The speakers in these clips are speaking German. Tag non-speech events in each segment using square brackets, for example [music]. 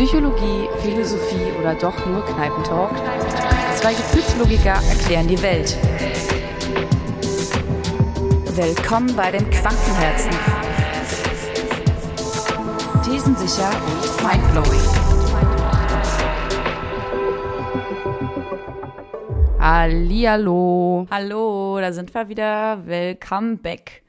Psychologie, Philosophie oder doch nur Kneipentalk? Zwei Gefühlslogiker erklären die Welt. Willkommen bei den Quantenherzen. Thesensicher und mindblowing. Hallihallo. Hallo, da sind wir wieder. Welcome back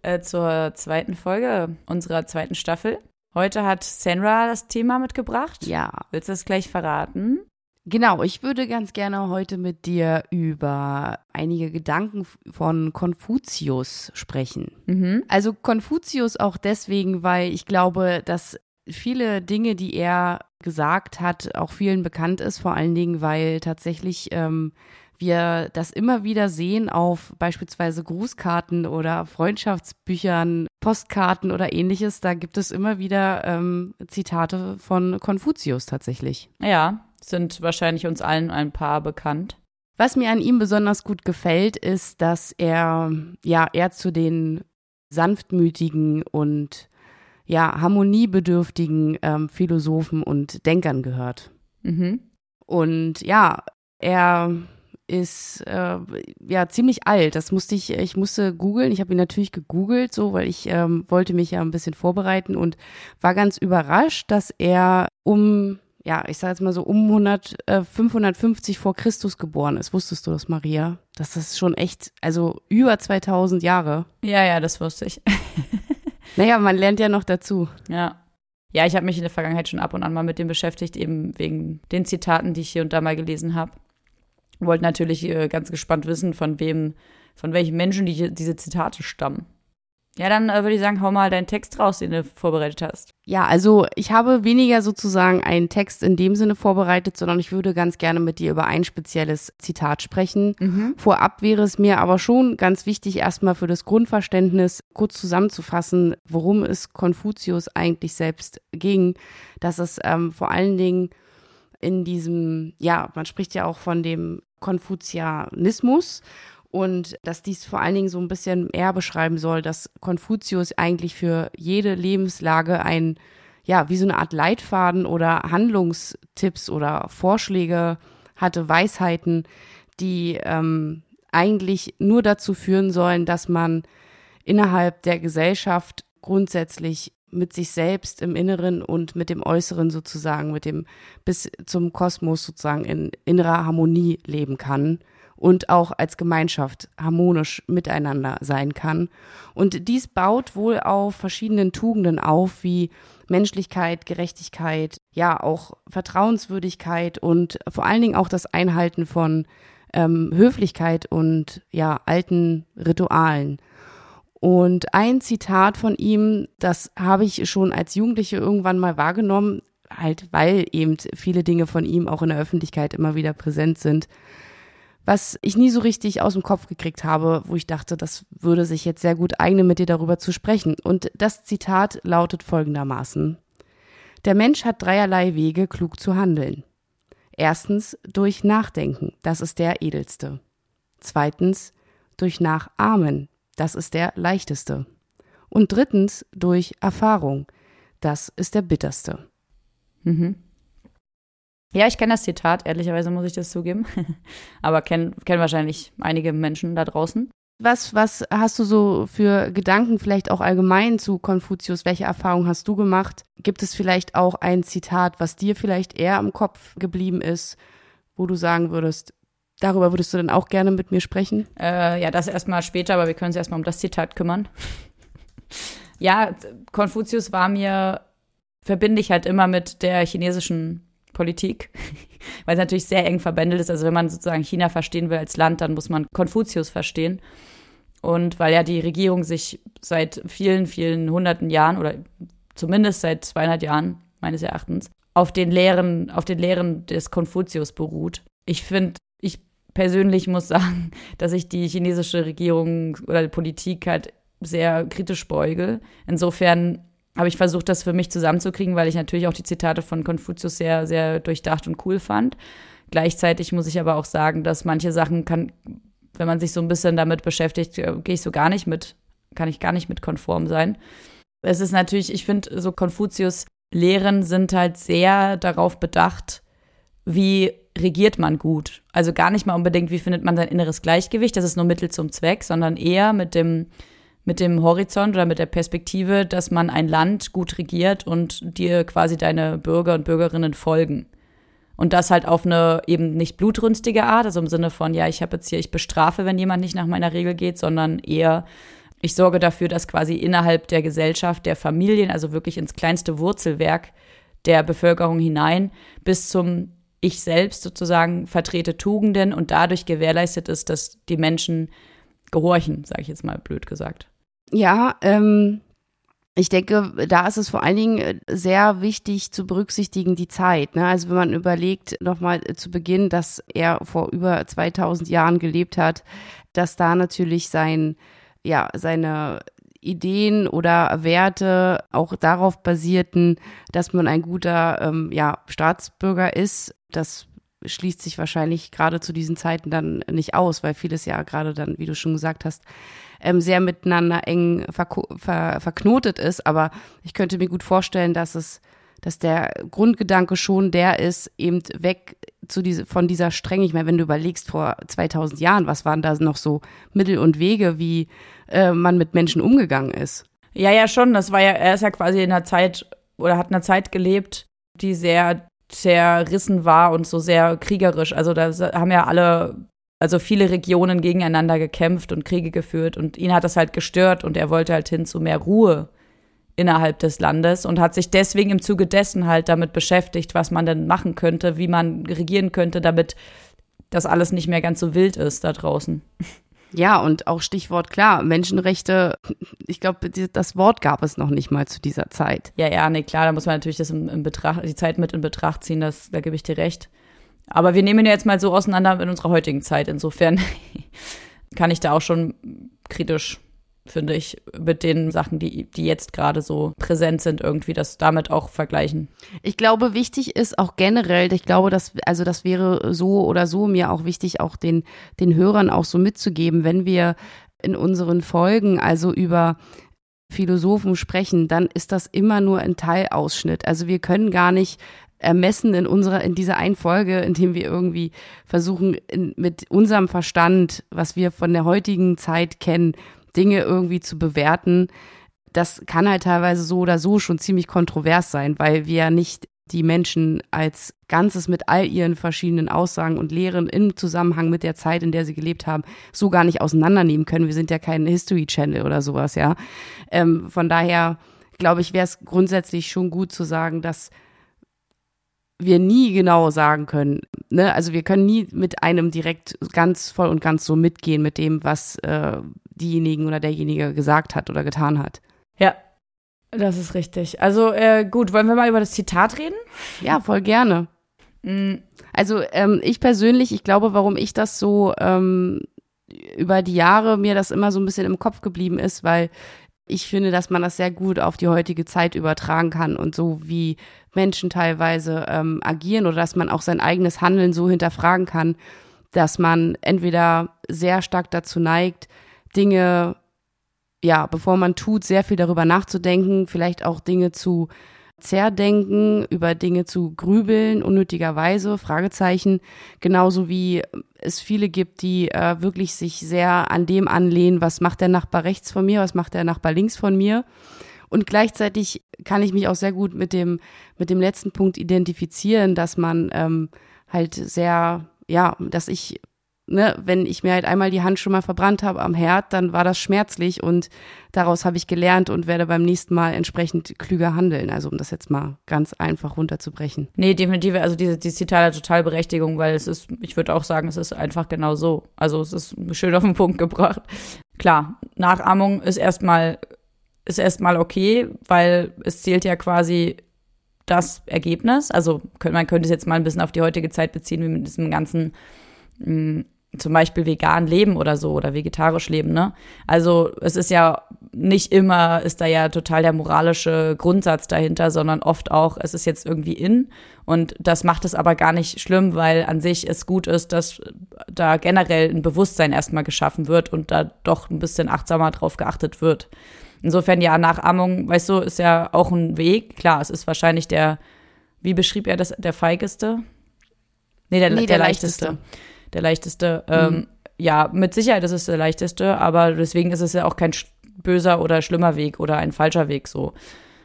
äh, zur zweiten Folge unserer zweiten Staffel. Heute hat Sandra das Thema mitgebracht. Ja. Willst du das gleich verraten? Genau, ich würde ganz gerne heute mit dir über einige Gedanken von Konfuzius sprechen. Mhm. Also Konfuzius auch deswegen, weil ich glaube, dass viele Dinge, die er gesagt hat, auch vielen bekannt ist, vor allen Dingen, weil tatsächlich ähm, wir das immer wieder sehen auf beispielsweise Grußkarten oder Freundschaftsbüchern, Postkarten oder ähnliches. Da gibt es immer wieder ähm, Zitate von Konfuzius tatsächlich. Ja, sind wahrscheinlich uns allen ein paar bekannt. Was mir an ihm besonders gut gefällt, ist, dass er ja eher zu den sanftmütigen und ja harmoniebedürftigen ähm, Philosophen und Denkern gehört. Mhm. Und ja, er ist äh, ja ziemlich alt. Das musste ich, ich musste googeln. Ich habe ihn natürlich gegoogelt, so, weil ich ähm, wollte mich ja ein bisschen vorbereiten und war ganz überrascht, dass er um, ja, ich sage jetzt mal so um 100, äh, 550 vor Christus geboren ist. Wusstest du das, Maria? Das ist schon echt, also über 2000 Jahre. Ja, ja, das wusste ich. [laughs] Naja, man lernt ja noch dazu. Ja. Ja, ich habe mich in der Vergangenheit schon ab und an mal mit dem beschäftigt, eben wegen den Zitaten, die ich hier und da mal gelesen habe. Wollte natürlich äh, ganz gespannt wissen, von wem, von welchen Menschen die, diese Zitate stammen. Ja, dann äh, würde ich sagen, hau mal deinen Text raus, den du vorbereitet hast. Ja, also ich habe weniger sozusagen einen Text in dem Sinne vorbereitet, sondern ich würde ganz gerne mit dir über ein spezielles Zitat sprechen. Mhm. Vorab wäre es mir aber schon ganz wichtig, erstmal für das Grundverständnis kurz zusammenzufassen, worum es Konfuzius eigentlich selbst ging. Dass es ähm, vor allen Dingen in diesem, ja, man spricht ja auch von dem Konfuzianismus und dass dies vor allen Dingen so ein bisschen eher beschreiben soll, dass Konfuzius eigentlich für jede Lebenslage ein, ja, wie so eine Art Leitfaden oder Handlungstipps oder Vorschläge hatte, Weisheiten, die ähm, eigentlich nur dazu führen sollen, dass man innerhalb der Gesellschaft grundsätzlich mit sich selbst im Inneren und mit dem Äußeren sozusagen, mit dem bis zum Kosmos sozusagen in innerer Harmonie leben kann und auch als Gemeinschaft harmonisch miteinander sein kann. Und dies baut wohl auf verschiedenen Tugenden auf, wie Menschlichkeit, Gerechtigkeit, ja auch Vertrauenswürdigkeit und vor allen Dingen auch das Einhalten von ähm, Höflichkeit und ja alten Ritualen. Und ein Zitat von ihm, das habe ich schon als Jugendliche irgendwann mal wahrgenommen, halt weil eben viele Dinge von ihm auch in der Öffentlichkeit immer wieder präsent sind, was ich nie so richtig aus dem Kopf gekriegt habe, wo ich dachte, das würde sich jetzt sehr gut eignen, mit dir darüber zu sprechen. Und das Zitat lautet folgendermaßen. Der Mensch hat dreierlei Wege, klug zu handeln. Erstens durch Nachdenken, das ist der edelste. Zweitens durch Nachahmen, das ist der leichteste. Und drittens durch Erfahrung, das ist der bitterste. Mhm. Ja, ich kenne das Zitat, ehrlicherweise muss ich das zugeben. [laughs] Aber kennen kenn wahrscheinlich einige Menschen da draußen. Was, was hast du so für Gedanken, vielleicht auch allgemein zu Konfuzius? Welche Erfahrungen hast du gemacht? Gibt es vielleicht auch ein Zitat, was dir vielleicht eher im Kopf geblieben ist, wo du sagen würdest, darüber würdest du dann auch gerne mit mir sprechen? Äh, ja, das erstmal später, aber wir können uns erstmal um das Zitat kümmern. [laughs] ja, Konfuzius war mir, verbinde ich halt immer mit der chinesischen Politik, [laughs] weil es natürlich sehr eng verbändelt ist. Also wenn man sozusagen China verstehen will als Land, dann muss man Konfuzius verstehen. Und weil ja die Regierung sich seit vielen, vielen hunderten Jahren oder zumindest seit 200 Jahren meines Erachtens auf den Lehren, auf den Lehren des Konfuzius beruht. Ich finde, persönlich muss sagen, [laughs] dass ich die chinesische Regierung oder Politik halt sehr kritisch beuge. Insofern habe ich versucht, das für mich zusammenzukriegen, weil ich natürlich auch die Zitate von Konfuzius sehr, sehr durchdacht und cool fand. Gleichzeitig muss ich aber auch sagen, dass manche Sachen kann, wenn man sich so ein bisschen damit beschäftigt, äh, gehe ich so gar nicht mit, kann ich gar nicht mit konform sein. Es ist natürlich, ich finde, so Konfuzius Lehren sind halt sehr darauf bedacht, wie regiert man gut. Also gar nicht mal unbedingt, wie findet man sein inneres Gleichgewicht, das ist nur Mittel zum Zweck, sondern eher mit dem, mit dem Horizont oder mit der Perspektive, dass man ein Land gut regiert und dir quasi deine Bürger und Bürgerinnen folgen. Und das halt auf eine eben nicht blutrünstige Art, also im Sinne von, ja, ich habe jetzt hier, ich bestrafe, wenn jemand nicht nach meiner Regel geht, sondern eher, ich sorge dafür, dass quasi innerhalb der Gesellschaft, der Familien, also wirklich ins kleinste Wurzelwerk der Bevölkerung hinein, bis zum Ich selbst sozusagen vertrete Tugenden und dadurch gewährleistet ist, dass die Menschen gehorchen, sage ich jetzt mal blöd gesagt. Ja, ähm, ich denke, da ist es vor allen Dingen äh, sehr wichtig zu berücksichtigen die Zeit. Ne? Also wenn man überlegt, nochmal zu Beginn, dass er vor über 2000 Jahren gelebt hat, dass da natürlich sein, ja, seine Ideen oder Werte auch darauf basierten, dass man ein guter ähm, ja, Staatsbürger ist. Das schließt sich wahrscheinlich gerade zu diesen Zeiten dann nicht aus, weil vieles ja gerade dann, wie du schon gesagt hast, ähm, sehr miteinander eng ver verknotet ist. Aber ich könnte mir gut vorstellen, dass es, dass der Grundgedanke schon der ist, eben weg zu diese, von dieser Strenge. Ich meine, wenn du überlegst, vor 2000 Jahren, was waren da noch so Mittel und Wege, wie äh, man mit Menschen umgegangen ist? Ja, ja, schon. Das war ja, er ist ja quasi in einer Zeit oder hat in einer Zeit gelebt, die sehr zerrissen war und so sehr kriegerisch. Also da haben ja alle also viele Regionen gegeneinander gekämpft und Kriege geführt und ihn hat das halt gestört und er wollte halt hin zu mehr Ruhe innerhalb des Landes und hat sich deswegen im Zuge dessen halt damit beschäftigt, was man denn machen könnte, wie man regieren könnte, damit das alles nicht mehr ganz so wild ist da draußen. Ja, und auch Stichwort klar, Menschenrechte, ich glaube, das Wort gab es noch nicht mal zu dieser Zeit. Ja, ja, nee, klar, da muss man natürlich das in, in Betracht, die Zeit mit in Betracht ziehen, das, da gebe ich dir recht. Aber wir nehmen ja jetzt mal so auseinander in unserer heutigen Zeit. Insofern [laughs] kann ich da auch schon kritisch, finde ich, mit den Sachen, die, die jetzt gerade so präsent sind, irgendwie das damit auch vergleichen. Ich glaube, wichtig ist auch generell, ich glaube, dass, also das wäre so oder so mir auch wichtig, auch den, den Hörern auch so mitzugeben, wenn wir in unseren Folgen also über Philosophen sprechen, dann ist das immer nur ein Teilausschnitt. Also wir können gar nicht ermessen in unserer, in dieser einen Folge, in dem wir irgendwie versuchen, in, mit unserem Verstand, was wir von der heutigen Zeit kennen, Dinge irgendwie zu bewerten. Das kann halt teilweise so oder so schon ziemlich kontrovers sein, weil wir ja nicht die Menschen als Ganzes mit all ihren verschiedenen Aussagen und Lehren im Zusammenhang mit der Zeit, in der sie gelebt haben, so gar nicht auseinandernehmen können. Wir sind ja kein History Channel oder sowas, ja. Ähm, von daher glaube ich, wäre es grundsätzlich schon gut zu sagen, dass wir nie genau sagen können. Ne? Also wir können nie mit einem direkt ganz voll und ganz so mitgehen mit dem, was äh, diejenigen oder derjenige gesagt hat oder getan hat. Ja, das ist richtig. Also äh, gut, wollen wir mal über das Zitat reden? Ja, voll gerne. Mhm. Also ähm, ich persönlich, ich glaube, warum ich das so ähm, über die Jahre mir das immer so ein bisschen im Kopf geblieben ist, weil ich finde, dass man das sehr gut auf die heutige Zeit übertragen kann und so wie Menschen teilweise ähm, agieren oder dass man auch sein eigenes Handeln so hinterfragen kann, dass man entweder sehr stark dazu neigt, Dinge, ja, bevor man tut, sehr viel darüber nachzudenken, vielleicht auch Dinge zu Zerdenken, über Dinge zu grübeln, unnötigerweise, Fragezeichen, genauso wie es viele gibt, die äh, wirklich sich sehr an dem anlehnen, was macht der Nachbar rechts von mir, was macht der Nachbar links von mir. Und gleichzeitig kann ich mich auch sehr gut mit dem, mit dem letzten Punkt identifizieren, dass man ähm, halt sehr, ja, dass ich ne, wenn ich mir halt einmal die Hand schon mal verbrannt habe am Herd, dann war das schmerzlich und daraus habe ich gelernt und werde beim nächsten Mal entsprechend klüger handeln. Also um das jetzt mal ganz einfach runterzubrechen. Nee, definitiv. Also diese, diese Zitat hat total Berechtigung, weil es ist, ich würde auch sagen, es ist einfach genau so. Also es ist schön auf den Punkt gebracht. Klar, Nachahmung ist erstmal ist erstmal okay, weil es zählt ja quasi das Ergebnis. Also man könnte es jetzt mal ein bisschen auf die heutige Zeit beziehen, wie mit diesem ganzen mm, zum Beispiel vegan leben oder so oder vegetarisch leben, ne? Also es ist ja nicht immer, ist da ja total der moralische Grundsatz dahinter, sondern oft auch, es ist jetzt irgendwie in und das macht es aber gar nicht schlimm, weil an sich es gut ist, dass da generell ein Bewusstsein erstmal geschaffen wird und da doch ein bisschen achtsamer drauf geachtet wird. Insofern, ja, Nachahmung, weißt du, ist ja auch ein Weg. Klar, es ist wahrscheinlich der, wie beschrieb er das, der feigeste? Nee, der, nee, der, der leichteste. leichteste. Der leichteste. Mhm. Ähm, ja, mit Sicherheit ist es der leichteste, aber deswegen ist es ja auch kein böser oder schlimmer Weg oder ein falscher Weg so.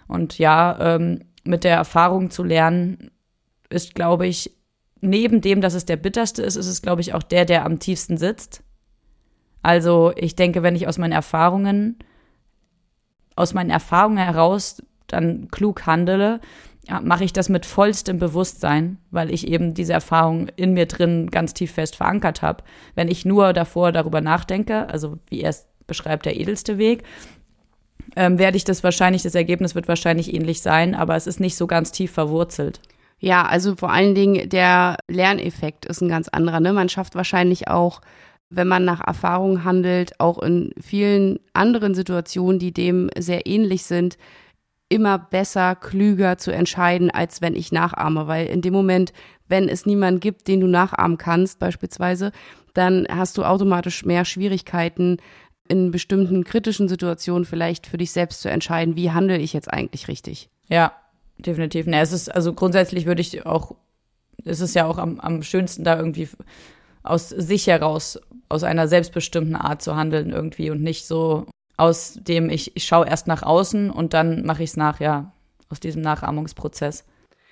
Und ja, ähm, mit der Erfahrung zu lernen, ist, glaube ich, neben dem, dass es der bitterste ist, ist es, glaube ich, auch der, der am tiefsten sitzt. Also ich denke, wenn ich aus meinen Erfahrungen, aus meinen Erfahrungen heraus dann klug handele, ja, mache ich das mit vollstem Bewusstsein, weil ich eben diese Erfahrung in mir drin ganz tief fest verankert habe. Wenn ich nur davor darüber nachdenke, also wie er es beschreibt, der edelste Weg, ähm, werde ich das wahrscheinlich, das Ergebnis wird wahrscheinlich ähnlich sein, aber es ist nicht so ganz tief verwurzelt. Ja, also vor allen Dingen der Lerneffekt ist ein ganz anderer. Ne? Man schafft wahrscheinlich auch, wenn man nach Erfahrung handelt, auch in vielen anderen Situationen, die dem sehr ähnlich sind, immer besser, klüger zu entscheiden, als wenn ich nachahme. Weil in dem Moment, wenn es niemanden gibt, den du nachahmen kannst, beispielsweise, dann hast du automatisch mehr Schwierigkeiten, in bestimmten kritischen Situationen vielleicht für dich selbst zu entscheiden, wie handle ich jetzt eigentlich richtig. Ja, definitiv. Ne, es ist, also grundsätzlich würde ich auch, es ist ja auch am, am schönsten, da irgendwie aus sich heraus, aus einer selbstbestimmten Art zu handeln irgendwie und nicht so aus dem, ich, ich schaue erst nach außen und dann mache ich es nach, ja, aus diesem Nachahmungsprozess.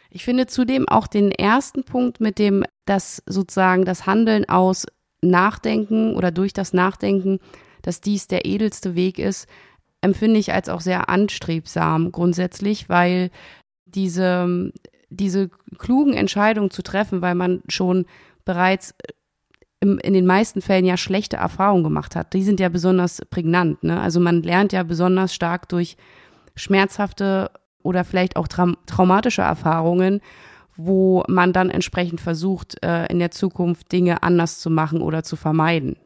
Ich finde zudem auch den ersten Punkt mit dem, dass sozusagen das Handeln aus Nachdenken oder durch das Nachdenken, dass dies der edelste Weg ist, empfinde ich als auch sehr anstrebsam grundsätzlich, weil diese, diese klugen Entscheidungen zu treffen, weil man schon bereits im, in den meisten Fällen ja schlechte Erfahrungen gemacht hat. Die sind ja besonders prägnant. Ne? Also man lernt ja besonders stark durch schmerzhafte oder vielleicht auch tra traumatische Erfahrungen, wo man dann entsprechend versucht, äh, in der Zukunft Dinge anders zu machen oder zu vermeiden.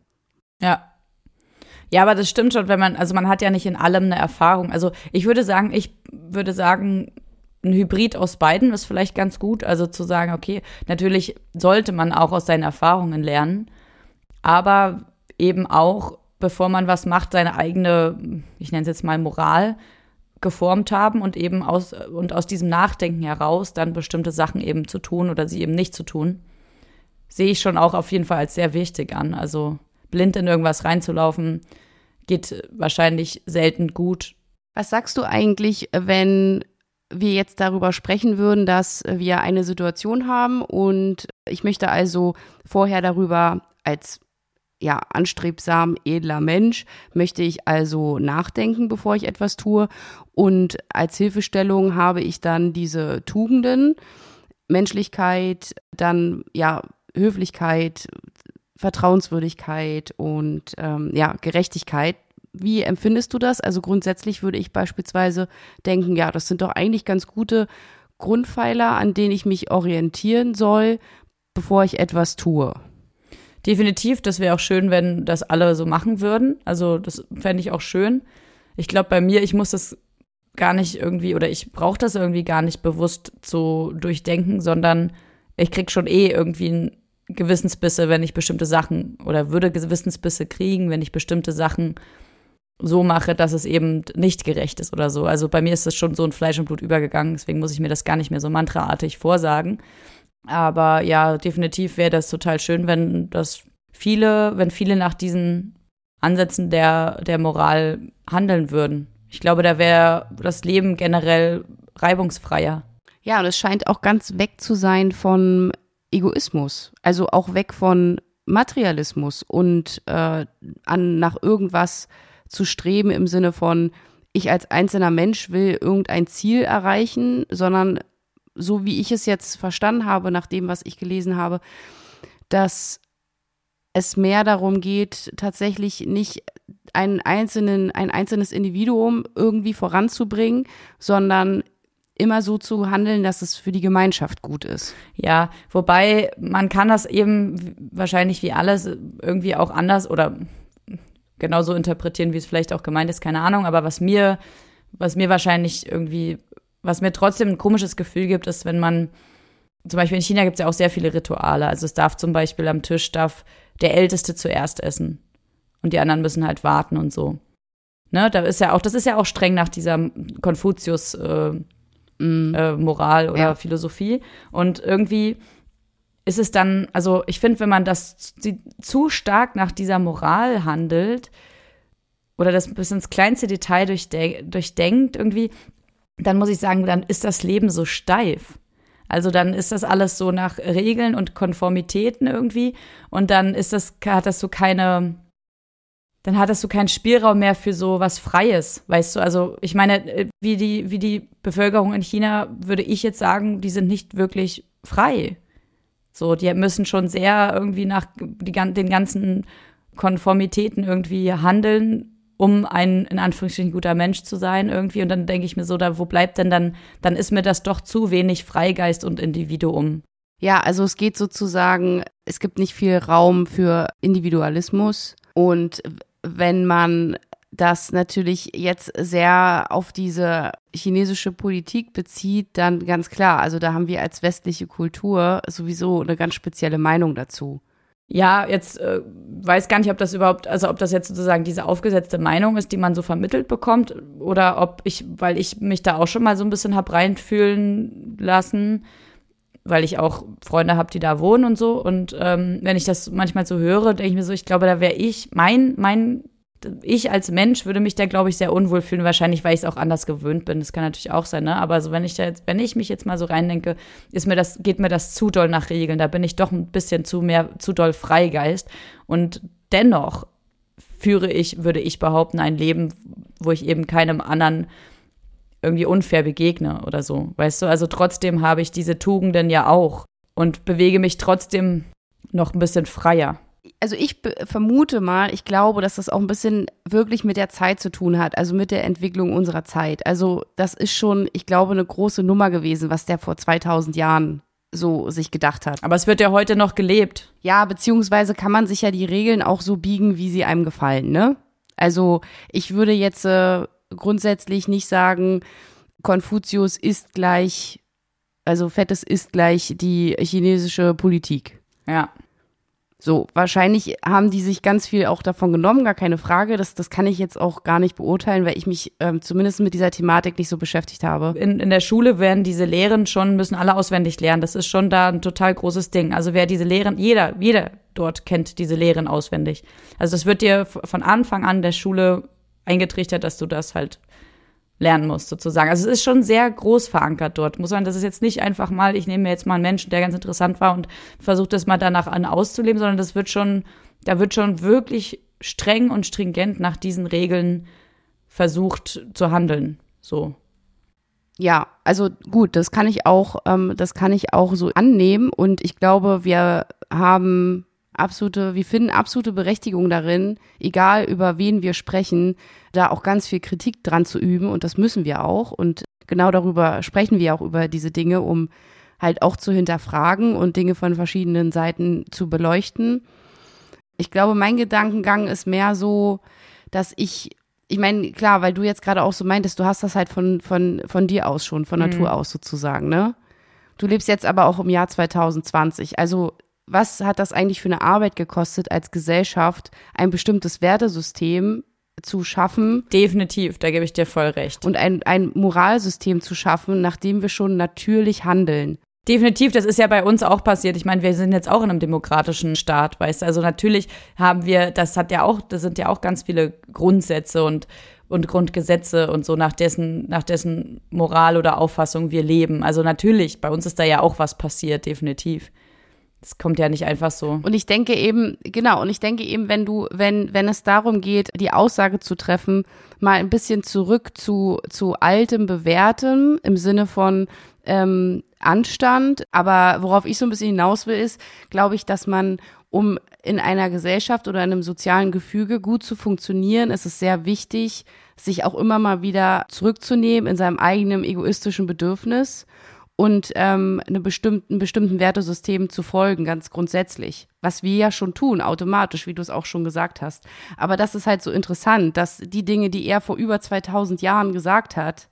Ja. Ja, aber das stimmt schon, wenn man, also man hat ja nicht in allem eine Erfahrung. Also ich würde sagen, ich würde sagen, ein Hybrid aus beiden ist vielleicht ganz gut. Also zu sagen, okay, natürlich sollte man auch aus seinen Erfahrungen lernen, aber eben auch, bevor man was macht, seine eigene, ich nenne es jetzt mal Moral geformt haben und eben aus und aus diesem Nachdenken heraus dann bestimmte Sachen eben zu tun oder sie eben nicht zu tun, sehe ich schon auch auf jeden Fall als sehr wichtig an. Also blind in irgendwas reinzulaufen, geht wahrscheinlich selten gut. Was sagst du eigentlich, wenn wir jetzt darüber sprechen würden, dass wir eine Situation haben und ich möchte also vorher darüber als ja, anstrebsam, edler Mensch, möchte ich also nachdenken, bevor ich etwas tue. Und als Hilfestellung habe ich dann diese Tugenden, Menschlichkeit, dann ja, Höflichkeit, Vertrauenswürdigkeit und ähm, ja, Gerechtigkeit, wie empfindest du das? Also grundsätzlich würde ich beispielsweise denken, ja, das sind doch eigentlich ganz gute Grundpfeiler, an denen ich mich orientieren soll, bevor ich etwas tue. Definitiv, das wäre auch schön, wenn das alle so machen würden. Also das fände ich auch schön. Ich glaube, bei mir, ich muss das gar nicht irgendwie oder ich brauche das irgendwie gar nicht bewusst zu durchdenken, sondern ich krieg schon eh irgendwie ein Gewissensbisse, wenn ich bestimmte Sachen oder würde Gewissensbisse kriegen, wenn ich bestimmte Sachen so mache, dass es eben nicht gerecht ist oder so. Also bei mir ist es schon so in Fleisch und Blut übergegangen, deswegen muss ich mir das gar nicht mehr so mantraartig vorsagen. Aber ja, definitiv wäre das total schön, wenn das viele, wenn viele nach diesen Ansätzen der, der Moral handeln würden. Ich glaube, da wäre das Leben generell reibungsfreier. Ja, und es scheint auch ganz weg zu sein von Egoismus. Also auch weg von Materialismus und äh, an nach irgendwas zu streben im Sinne von, ich als einzelner Mensch will irgendein Ziel erreichen, sondern so wie ich es jetzt verstanden habe, nach dem, was ich gelesen habe, dass es mehr darum geht, tatsächlich nicht einen einzelnen, ein einzelnes Individuum irgendwie voranzubringen, sondern immer so zu handeln, dass es für die Gemeinschaft gut ist. Ja, wobei man kann das eben wahrscheinlich wie alles irgendwie auch anders oder genauso interpretieren, wie es vielleicht auch gemeint ist, keine Ahnung. Aber was mir, was mir wahrscheinlich irgendwie, was mir trotzdem ein komisches Gefühl gibt, ist, wenn man, zum Beispiel in China gibt es ja auch sehr viele Rituale. Also es darf zum Beispiel am Tisch darf der Älteste zuerst essen und die anderen müssen halt warten und so. Ne, da ist ja auch, das ist ja auch streng nach dieser Konfuzius äh, mm. äh, Moral oder ja. Philosophie. Und irgendwie ist es dann, also ich finde, wenn man das zu stark nach dieser Moral handelt oder das bis ins kleinste Detail durchdenkt irgendwie, dann muss ich sagen, dann ist das Leben so steif. Also dann ist das alles so nach Regeln und Konformitäten irgendwie und dann ist das, hat das so keine, dann hattest du keinen Spielraum mehr für so was Freies, weißt du? Also ich meine, äh, wie die, wie die Bevölkerung in China, würde ich jetzt sagen, die sind nicht wirklich frei. So, die müssen schon sehr irgendwie nach die, den ganzen Konformitäten irgendwie handeln, um ein in Anführungsstrichen guter Mensch zu sein irgendwie. Und dann denke ich mir so, da wo bleibt denn dann, dann ist mir das doch zu wenig Freigeist und Individuum. Ja, also es geht sozusagen, es gibt nicht viel Raum für Individualismus und wenn man das natürlich jetzt sehr auf diese chinesische Politik bezieht, dann ganz klar, also da haben wir als westliche Kultur sowieso eine ganz spezielle Meinung dazu. Ja, jetzt äh, weiß gar nicht, ob das überhaupt, also ob das jetzt sozusagen diese aufgesetzte Meinung ist, die man so vermittelt bekommt, oder ob ich, weil ich mich da auch schon mal so ein bisschen hab reinfühlen lassen, weil ich auch Freunde habe, die da wohnen und so. Und ähm, wenn ich das manchmal so höre, denke ich mir so, ich glaube, da wäre ich, mein, mein ich als Mensch würde mich da, glaube ich, sehr unwohl fühlen. Wahrscheinlich, weil ich es auch anders gewöhnt bin. Das kann natürlich auch sein, ne? Aber so, wenn ich da jetzt, wenn ich mich jetzt mal so reindenke, ist mir das, geht mir das zu doll nach Regeln. Da bin ich doch ein bisschen zu mehr, zu doll Freigeist. Und dennoch führe ich, würde ich behaupten, ein Leben, wo ich eben keinem anderen irgendwie unfair begegne oder so. Weißt du? Also trotzdem habe ich diese Tugenden ja auch und bewege mich trotzdem noch ein bisschen freier also ich vermute mal, ich glaube, dass das auch ein bisschen wirklich mit der Zeit zu tun hat, also mit der Entwicklung unserer Zeit. Also das ist schon, ich glaube, eine große Nummer gewesen, was der vor 2000 Jahren so sich gedacht hat. Aber es wird ja heute noch gelebt. Ja, beziehungsweise kann man sich ja die Regeln auch so biegen, wie sie einem gefallen, ne? Also ich würde jetzt äh, grundsätzlich nicht sagen, Konfuzius ist gleich, also Fettes ist gleich die chinesische Politik. Ja. So, wahrscheinlich haben die sich ganz viel auch davon genommen, gar keine Frage. Das, das kann ich jetzt auch gar nicht beurteilen, weil ich mich ähm, zumindest mit dieser Thematik nicht so beschäftigt habe. In, in der Schule werden diese Lehren schon, müssen alle auswendig lernen. Das ist schon da ein total großes Ding. Also wer diese Lehren, jeder, jeder dort kennt diese Lehren auswendig. Also das wird dir von Anfang an der Schule eingetrichtert, dass du das halt lernen muss, sozusagen. Also es ist schon sehr groß verankert dort. Muss man, das ist jetzt nicht einfach mal, ich nehme mir jetzt mal einen Menschen, der ganz interessant war und versuche das mal danach an auszuleben, sondern das wird schon, da wird schon wirklich streng und stringent nach diesen Regeln versucht zu handeln. So. Ja, also gut, das kann ich auch, ähm, das kann ich auch so annehmen und ich glaube, wir haben absolute, wir finden absolute Berechtigung darin, egal über wen wir sprechen, da auch ganz viel Kritik dran zu üben und das müssen wir auch und genau darüber sprechen wir auch über diese Dinge, um halt auch zu hinterfragen und Dinge von verschiedenen Seiten zu beleuchten. Ich glaube, mein Gedankengang ist mehr so, dass ich ich meine, klar, weil du jetzt gerade auch so meintest, du hast das halt von, von, von dir aus schon, von Natur mhm. aus sozusagen, ne? Du lebst jetzt aber auch im Jahr 2020. Also was hat das eigentlich für eine Arbeit gekostet, als Gesellschaft ein bestimmtes Wertesystem zu schaffen. Definitiv, da gebe ich dir voll recht. Und ein, ein Moralsystem zu schaffen, nach dem wir schon natürlich handeln. Definitiv, das ist ja bei uns auch passiert. Ich meine, wir sind jetzt auch in einem demokratischen Staat, weißt du. Also natürlich haben wir, das hat ja auch, das sind ja auch ganz viele Grundsätze und, und Grundgesetze und so, nach dessen, nach dessen Moral oder Auffassung wir leben. Also natürlich, bei uns ist da ja auch was passiert, definitiv. Das kommt ja nicht einfach so. Und ich denke eben, genau, und ich denke eben, wenn du, wenn, wenn es darum geht, die Aussage zu treffen, mal ein bisschen zurück zu, zu altem Bewährtem im Sinne von ähm, Anstand. Aber worauf ich so ein bisschen hinaus will, ist, glaube ich, dass man, um in einer Gesellschaft oder in einem sozialen Gefüge gut zu funktionieren, ist es sehr wichtig, sich auch immer mal wieder zurückzunehmen in seinem eigenen egoistischen Bedürfnis und ähm, eine bestimmten, bestimmten Wertesystem zu folgen, ganz grundsätzlich. Was wir ja schon tun, automatisch, wie du es auch schon gesagt hast. Aber das ist halt so interessant, dass die Dinge, die er vor über 2000 Jahren gesagt hat,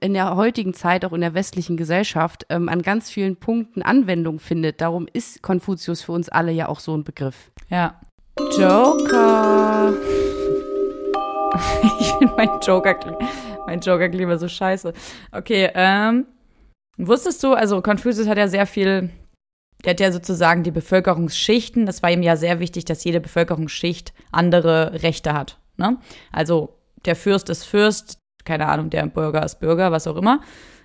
in der heutigen Zeit, auch in der westlichen Gesellschaft, ähm, an ganz vielen Punkten Anwendung findet. Darum ist Konfuzius für uns alle ja auch so ein Begriff. Ja. Joker. [laughs] ich finde mein Joker, mein Joker klima so scheiße. Okay, ähm, wusstest du, also Confucius hat ja sehr viel, der hat ja sozusagen die Bevölkerungsschichten, das war ihm ja sehr wichtig, dass jede Bevölkerungsschicht andere Rechte hat. Ne? Also der Fürst ist Fürst, keine Ahnung, der Bürger ist Bürger, was auch immer.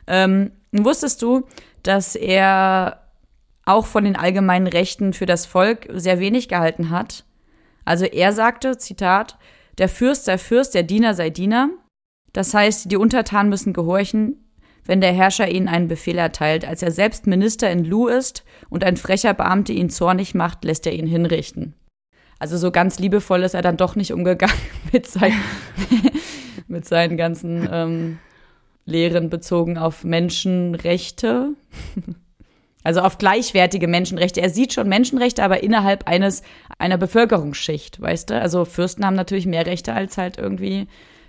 Ähm, wusstest du, dass er auch von den allgemeinen Rechten für das Volk sehr wenig gehalten hat? Also er sagte, Zitat, der Fürst sei Fürst, der Diener sei Diener. Das heißt, die Untertanen müssen gehorchen, wenn der Herrscher ihnen einen Befehl erteilt. Als er selbst Minister in Lu ist und ein frecher Beamter ihn zornig macht, lässt er ihn hinrichten. Also so ganz liebevoll ist er dann doch nicht umgegangen [laughs] mit, sein, [laughs] mit seinen ganzen ähm, Lehren bezogen auf Menschenrechte. Also auf gleichwertige Menschenrechte. Er sieht schon Menschenrechte, aber innerhalb eines einer Bevölkerungsschicht, weißt du? Also Fürsten haben natürlich mehr Rechte als halt irgendwie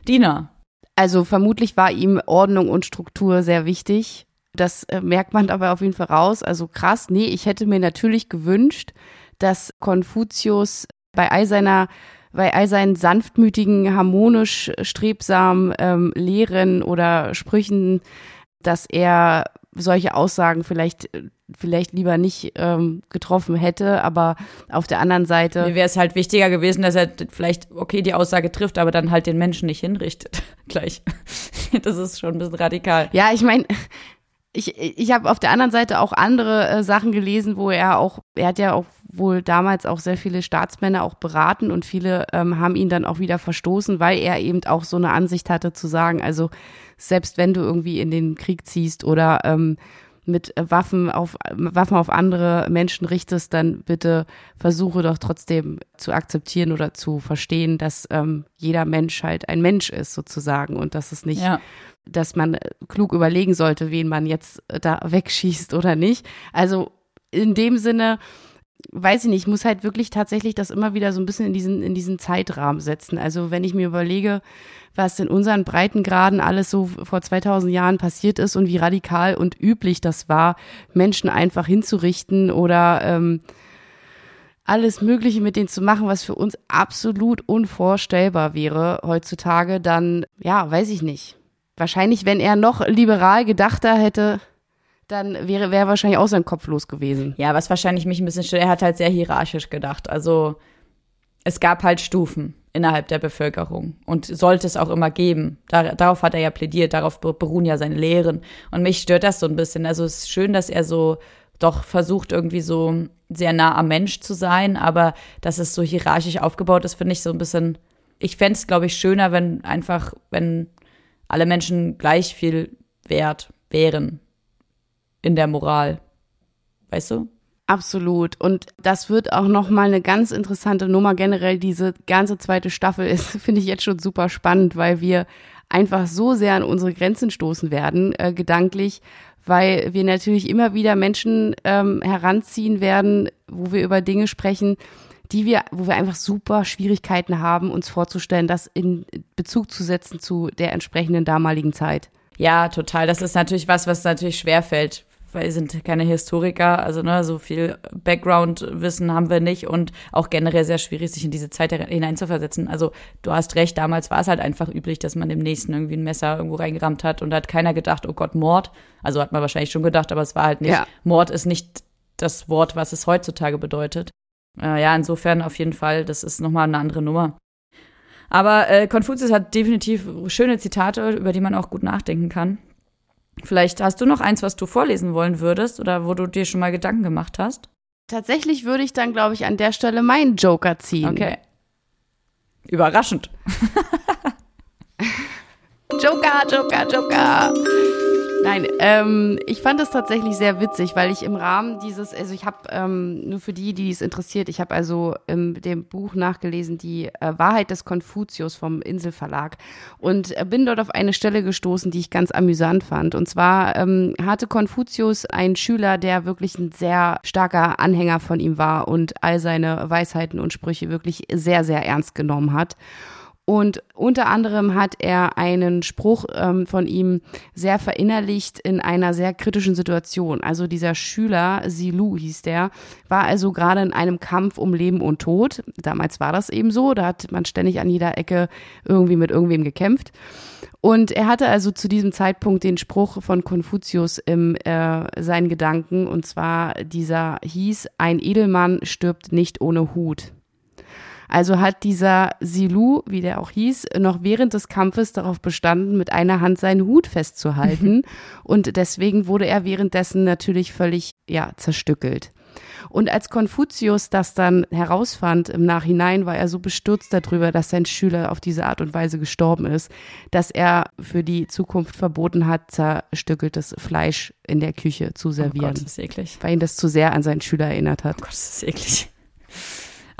Diener. Also vermutlich war ihm Ordnung und Struktur sehr wichtig. Das äh, merkt man aber auf jeden Fall raus. Also krass. Nee, ich hätte mir natürlich gewünscht, dass Konfuzius bei all seiner bei all seinen sanftmütigen, harmonisch strebsamen ähm, Lehren oder Sprüchen, dass er solche Aussagen vielleicht vielleicht lieber nicht ähm, getroffen hätte, aber auf der anderen Seite. Mir wäre es halt wichtiger gewesen, dass er vielleicht, okay, die Aussage trifft, aber dann halt den Menschen nicht hinrichtet. [laughs] Gleich. [laughs] das ist schon ein bisschen radikal. Ja, ich meine, ich, ich habe auf der anderen Seite auch andere äh, Sachen gelesen, wo er auch, er hat ja auch wohl damals auch sehr viele Staatsmänner auch beraten und viele ähm, haben ihn dann auch wieder verstoßen, weil er eben auch so eine Ansicht hatte zu sagen, also selbst wenn du irgendwie in den Krieg ziehst oder ähm, mit Waffen auf, Waffen auf andere Menschen richtest, dann bitte versuche doch trotzdem zu akzeptieren oder zu verstehen, dass ähm, jeder Mensch halt ein Mensch ist sozusagen und dass es nicht, ja. dass man klug überlegen sollte, wen man jetzt da wegschießt oder nicht. Also in dem Sinne, weiß ich nicht, ich muss halt wirklich tatsächlich das immer wieder so ein bisschen in diesen, in diesen Zeitrahmen setzen. Also wenn ich mir überlege, was in unseren Breitengraden alles so vor 2000 Jahren passiert ist und wie radikal und üblich das war, Menschen einfach hinzurichten oder ähm, alles Mögliche mit denen zu machen, was für uns absolut unvorstellbar wäre heutzutage, dann, ja, weiß ich nicht. Wahrscheinlich, wenn er noch liberal gedachter hätte, dann wäre, wäre wahrscheinlich auch sein Kopf los gewesen. Ja, was wahrscheinlich mich ein bisschen stört, er hat halt sehr hierarchisch gedacht. Also es gab halt Stufen innerhalb der Bevölkerung und sollte es auch immer geben. Dar darauf hat er ja plädiert, darauf beruhen ja seine Lehren. Und mich stört das so ein bisschen. Also es ist schön, dass er so doch versucht, irgendwie so sehr nah am Mensch zu sein, aber dass es so hierarchisch aufgebaut ist, finde ich so ein bisschen. Ich fände es, glaube ich, schöner, wenn einfach, wenn alle Menschen gleich viel wert wären in der Moral. Weißt du? Absolut. Und das wird auch nochmal eine ganz interessante Nummer. Generell diese ganze zweite Staffel ist, [laughs] finde ich jetzt schon super spannend, weil wir einfach so sehr an unsere Grenzen stoßen werden, äh, gedanklich, weil wir natürlich immer wieder Menschen ähm, heranziehen werden, wo wir über Dinge sprechen, die wir, wo wir einfach super Schwierigkeiten haben, uns vorzustellen, das in Bezug zu setzen zu der entsprechenden damaligen Zeit. Ja, total. Das ist natürlich was, was natürlich schwerfällt weil wir sind keine Historiker, also ne, so viel Background-Wissen haben wir nicht und auch generell sehr schwierig, sich in diese Zeit hineinzuversetzen. Also du hast recht, damals war es halt einfach üblich, dass man dem Nächsten irgendwie ein Messer irgendwo reingerammt hat und da hat keiner gedacht, oh Gott, Mord. Also hat man wahrscheinlich schon gedacht, aber es war halt nicht, ja. Mord ist nicht das Wort, was es heutzutage bedeutet. Äh, ja, insofern auf jeden Fall, das ist nochmal eine andere Nummer. Aber äh, Konfuzius hat definitiv schöne Zitate, über die man auch gut nachdenken kann. Vielleicht hast du noch eins, was du vorlesen wollen würdest oder wo du dir schon mal Gedanken gemacht hast. Tatsächlich würde ich dann, glaube ich, an der Stelle meinen Joker ziehen. Okay. Überraschend. [laughs] Joker, Joker, Joker. Nein, ähm, ich fand es tatsächlich sehr witzig, weil ich im Rahmen dieses, also ich habe ähm, nur für die, die es interessiert, ich habe also in dem Buch nachgelesen, die äh, Wahrheit des Konfuzius vom Inselverlag und äh, bin dort auf eine Stelle gestoßen, die ich ganz amüsant fand. Und zwar ähm, hatte Konfuzius einen Schüler, der wirklich ein sehr starker Anhänger von ihm war und all seine Weisheiten und Sprüche wirklich sehr, sehr ernst genommen hat. Und unter anderem hat er einen Spruch ähm, von ihm sehr verinnerlicht in einer sehr kritischen Situation. Also dieser Schüler, Silu hieß der, war also gerade in einem Kampf um Leben und Tod. Damals war das eben so, da hat man ständig an jeder Ecke irgendwie mit irgendwem gekämpft. Und er hatte also zu diesem Zeitpunkt den Spruch von Konfuzius im äh, seinen Gedanken, und zwar dieser hieß, ein Edelmann stirbt nicht ohne Hut. Also hat dieser Silu, wie der auch hieß, noch während des Kampfes darauf bestanden, mit einer Hand seinen Hut festzuhalten. [laughs] und deswegen wurde er währenddessen natürlich völlig, ja, zerstückelt. Und als Konfuzius das dann herausfand im Nachhinein, war er so bestürzt darüber, dass sein Schüler auf diese Art und Weise gestorben ist, dass er für die Zukunft verboten hat, zerstückeltes Fleisch in der Küche zu servieren. Oh Gott, das ist eklig. Weil ihn das zu sehr an seinen Schüler erinnert hat. Oh Gott, das ist eklig.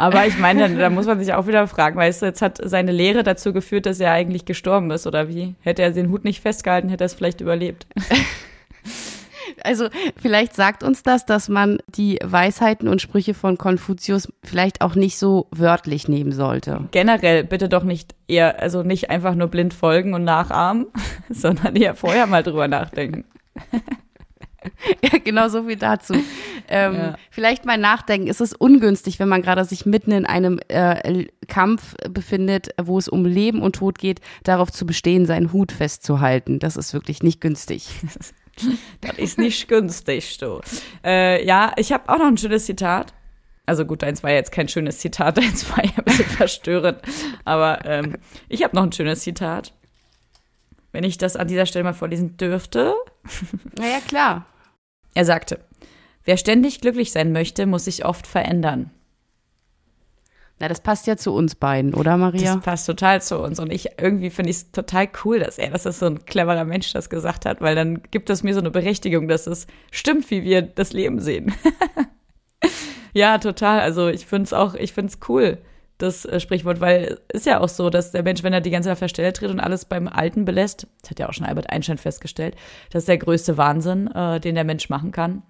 Aber ich meine, da muss man sich auch wieder fragen, weißt du, jetzt hat seine Lehre dazu geführt, dass er eigentlich gestorben ist, oder wie? Hätte er den Hut nicht festgehalten, hätte er es vielleicht überlebt. [laughs] Also vielleicht sagt uns das, dass man die Weisheiten und Sprüche von Konfuzius vielleicht auch nicht so wörtlich nehmen sollte. Generell bitte doch nicht eher, also nicht einfach nur blind folgen und nachahmen, [laughs] sondern eher vorher mal drüber nachdenken. [laughs] [laughs] ja, genau so viel dazu. Ähm, ja. Vielleicht mal nachdenken. Ist es ungünstig, wenn man gerade sich mitten in einem äh, Kampf befindet, wo es um Leben und Tod geht, darauf zu bestehen, seinen Hut festzuhalten? Das ist wirklich nicht günstig. [laughs] das ist nicht günstig, du. Äh, ja, ich habe auch noch ein schönes Zitat. Also gut, deins war ja jetzt kein schönes Zitat, [laughs] deins war ja ein bisschen verstörend. Aber ähm, ich habe noch ein schönes Zitat. Wenn ich das an dieser Stelle mal vorlesen dürfte. Naja, klar. Er sagte, wer ständig glücklich sein möchte, muss sich oft verändern. Na, das passt ja zu uns beiden, oder Maria? Das passt total zu uns. Und ich irgendwie finde ich es total cool, dass er, dass das so ein cleverer Mensch das gesagt hat, weil dann gibt es mir so eine Berechtigung, dass es stimmt, wie wir das Leben sehen. [laughs] ja, total. Also ich finde es auch, ich finde es cool, das äh, Sprichwort, weil es ist ja auch so, dass der Mensch, wenn er die ganze Zeit auf der Stelle tritt und alles beim Alten belässt, das hat ja auch schon Albert Einstein festgestellt, das ist der größte Wahnsinn, äh, den der Mensch machen kann.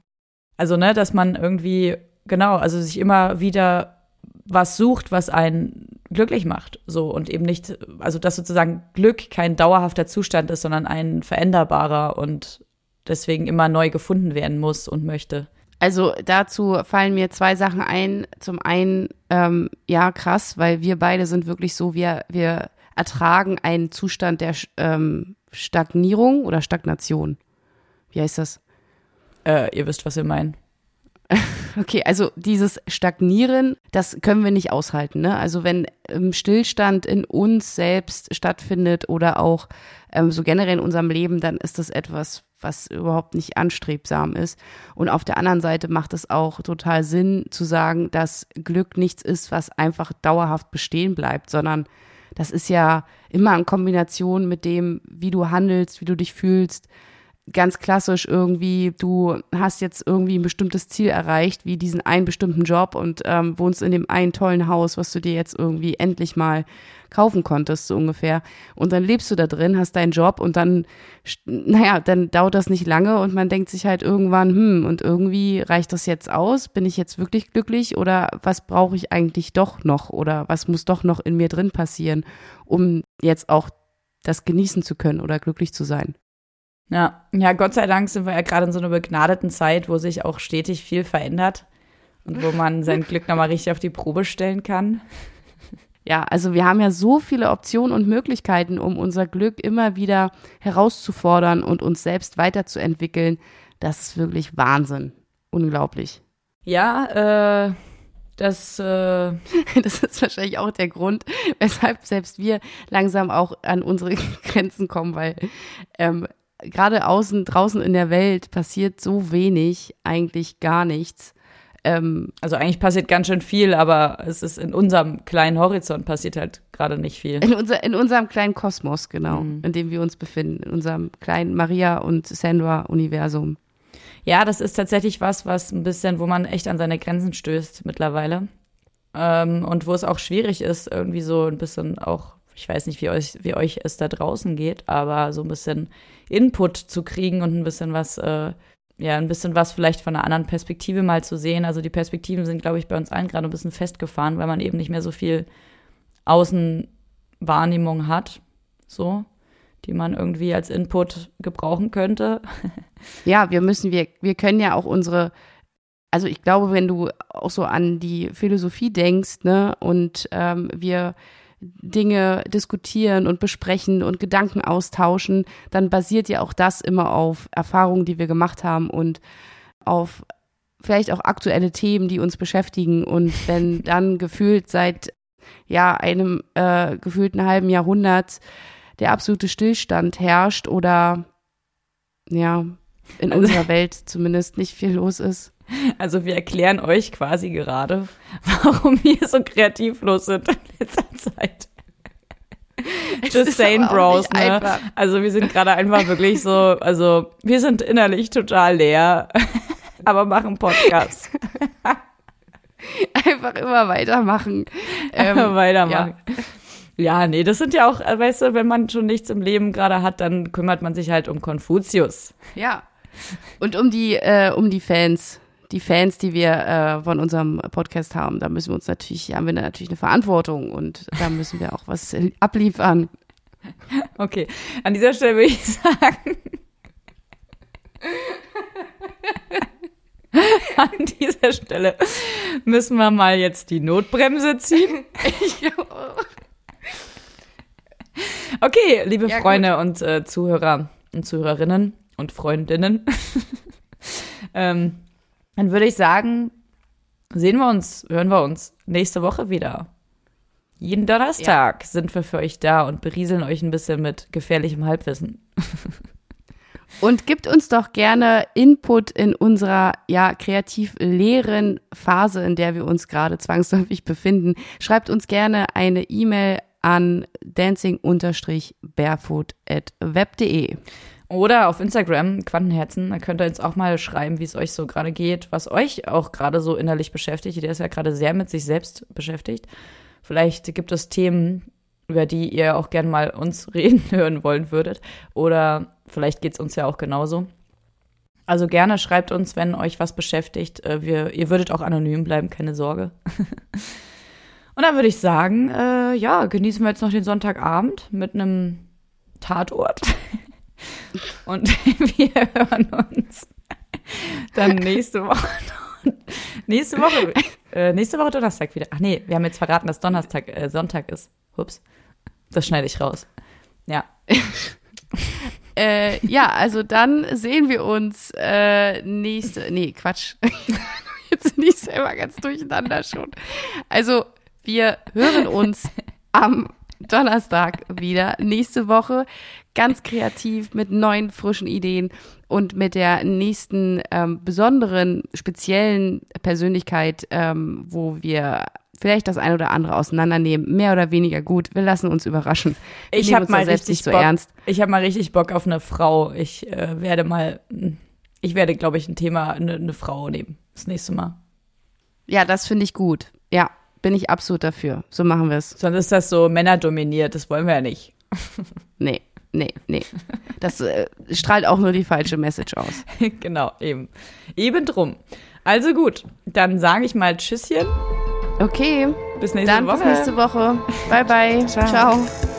Also, ne, dass man irgendwie, genau, also sich immer wieder was sucht, was einen glücklich macht. So und eben nicht, also dass sozusagen Glück kein dauerhafter Zustand ist, sondern ein veränderbarer und deswegen immer neu gefunden werden muss und möchte. Also dazu fallen mir zwei Sachen ein. Zum einen, ähm, ja, krass, weil wir beide sind wirklich so, wir, wir ertragen einen Zustand der ähm, Stagnierung oder Stagnation. Wie heißt das? Äh, ihr wisst, was wir meinen. [laughs] Okay, also dieses Stagnieren, das können wir nicht aushalten. Ne? Also wenn ähm, Stillstand in uns selbst stattfindet oder auch ähm, so generell in unserem Leben, dann ist das etwas, was überhaupt nicht anstrebsam ist. Und auf der anderen Seite macht es auch total Sinn zu sagen, dass Glück nichts ist, was einfach dauerhaft bestehen bleibt, sondern das ist ja immer in Kombination mit dem, wie du handelst, wie du dich fühlst, ganz klassisch irgendwie, du hast jetzt irgendwie ein bestimmtes Ziel erreicht, wie diesen einen bestimmten Job und ähm, wohnst in dem einen tollen Haus, was du dir jetzt irgendwie endlich mal kaufen konntest, so ungefähr. Und dann lebst du da drin, hast deinen Job und dann, naja, dann dauert das nicht lange und man denkt sich halt irgendwann, hm, und irgendwie reicht das jetzt aus? Bin ich jetzt wirklich glücklich oder was brauche ich eigentlich doch noch oder was muss doch noch in mir drin passieren, um jetzt auch das genießen zu können oder glücklich zu sein? Ja, ja, Gott sei Dank sind wir ja gerade in so einer begnadeten Zeit, wo sich auch stetig viel verändert und wo man sein [laughs] Glück nochmal richtig auf die Probe stellen kann. Ja, also wir haben ja so viele Optionen und Möglichkeiten, um unser Glück immer wieder herauszufordern und uns selbst weiterzuentwickeln. Das ist wirklich Wahnsinn. Unglaublich. Ja, äh, das, äh [laughs] das ist wahrscheinlich auch der Grund, weshalb selbst wir langsam auch an unsere [laughs] Grenzen kommen, weil ähm, gerade außen, draußen in der Welt passiert so wenig, eigentlich gar nichts. Ähm, also eigentlich passiert ganz schön viel, aber es ist in unserem kleinen Horizont passiert halt gerade nicht viel. In, unser, in unserem kleinen Kosmos, genau, mhm. in dem wir uns befinden, in unserem kleinen Maria und Sandra-Universum. Ja, das ist tatsächlich was, was ein bisschen, wo man echt an seine Grenzen stößt mittlerweile. Ähm, und wo es auch schwierig ist, irgendwie so ein bisschen auch ich weiß nicht, wie euch, wie euch es da draußen geht, aber so ein bisschen Input zu kriegen und ein bisschen was, äh, ja, ein bisschen was vielleicht von einer anderen Perspektive mal zu sehen. Also die Perspektiven sind, glaube ich, bei uns allen gerade ein bisschen festgefahren, weil man eben nicht mehr so viel außen Wahrnehmung hat, so, die man irgendwie als Input gebrauchen könnte. [laughs] Ja, wir müssen, wir, wir können ja auch unsere, also ich glaube, wenn du auch so an die Philosophie denkst, ne, und ähm, wir Dinge diskutieren und besprechen und Gedanken austauschen, dann basiert ja auch das immer auf Erfahrungen, die wir gemacht haben und auf vielleicht auch aktuelle Themen, die uns beschäftigen. Und wenn [laughs] dann gefühlt seit ja einem äh, gefühlten halben Jahrhundert der absolute Stillstand herrscht oder ja in also, unserer Welt zumindest nicht viel los ist. Also wir erklären euch quasi gerade, [laughs] warum wir so kreativlos sind in letzter Zeit. Just saying, Bros. Ne? Also wir sind gerade einfach wirklich so, also wir sind innerlich total leer, [laughs] aber machen Podcast. [laughs] einfach immer weitermachen. Einfach ähm, weitermachen. Ja. Ja, nee, das sind ja auch, äh, weißt du, wenn man schon nichts im Leben gerade hat, dann kümmert man sich halt um Konfuzius. Ja. Und um die, äh, um die Fans, die Fans, die wir äh, von unserem Podcast haben, da müssen wir uns natürlich, haben wir natürlich eine Verantwortung und da müssen wir auch was abliefern. Okay, an dieser Stelle würde ich sagen. an dieser Stelle müssen wir mal jetzt die Notbremse ziehen. Okay, liebe ja, Freunde gut. und äh, Zuhörer und Zuhörerinnen und Freundinnen, [laughs] ähm, dann würde ich sagen, sehen wir uns, hören wir uns nächste Woche wieder. Jeden Donnerstag ja. sind wir für euch da und berieseln euch ein bisschen mit gefährlichem Halbwissen. [laughs] Und gibt uns doch gerne Input in unserer ja kreativ leeren Phase, in der wir uns gerade zwangsläufig befinden. Schreibt uns gerne eine E-Mail an dancing-barefoot.web.de. Oder auf Instagram, Quantenherzen, da könnt ihr uns auch mal schreiben, wie es euch so gerade geht, was euch auch gerade so innerlich beschäftigt. Der ist ja gerade sehr mit sich selbst beschäftigt. Vielleicht gibt es Themen, über die ihr auch gern mal uns [laughs] reden hören wollen würdet. Oder vielleicht geht es uns ja auch genauso. Also gerne schreibt uns, wenn euch was beschäftigt. Äh, wir, ihr würdet auch anonym bleiben, keine Sorge. [laughs] Und dann würde ich sagen, äh, ja, genießen wir jetzt noch den Sonntagabend mit einem Tatort. [laughs] Und [laughs] wir hören uns dann [laughs] nächste Woche. nächste Woche. Äh, nächste Woche Donnerstag wieder. Ach nee, wir haben jetzt verraten, dass Donnerstag äh, Sonntag ist. Ups. Das schneide ich raus. Ja. [laughs] äh, ja, also dann sehen wir uns äh, nächste. Nee, Quatsch. Jetzt bin ich selber ganz durcheinander schon. Also wir hören uns am Donnerstag wieder nächste Woche ganz kreativ mit neuen frischen Ideen und mit der nächsten ähm, besonderen speziellen Persönlichkeit, ähm, wo wir vielleicht das ein oder andere auseinandernehmen, mehr oder weniger gut. Wir lassen uns überraschen. Wir ich habe mal richtig so Bock, ernst. Ich habe mal richtig Bock auf eine Frau. Ich äh, werde mal, ich werde, glaube ich, ein Thema eine, eine Frau nehmen das nächste Mal. Ja, das finde ich gut. Ja, bin ich absolut dafür. So machen wir es. Sonst ist das so männerdominiert, das wollen wir ja nicht. [laughs] nee, nee, nee. Das äh, strahlt auch nur die falsche Message aus. [laughs] genau, eben. Eben drum. Also gut, dann sage ich mal Tschüsschen. Okay. Bis nächste dann Woche. Bis nächste Woche. Bye, bye. [laughs] Ciao. Ciao.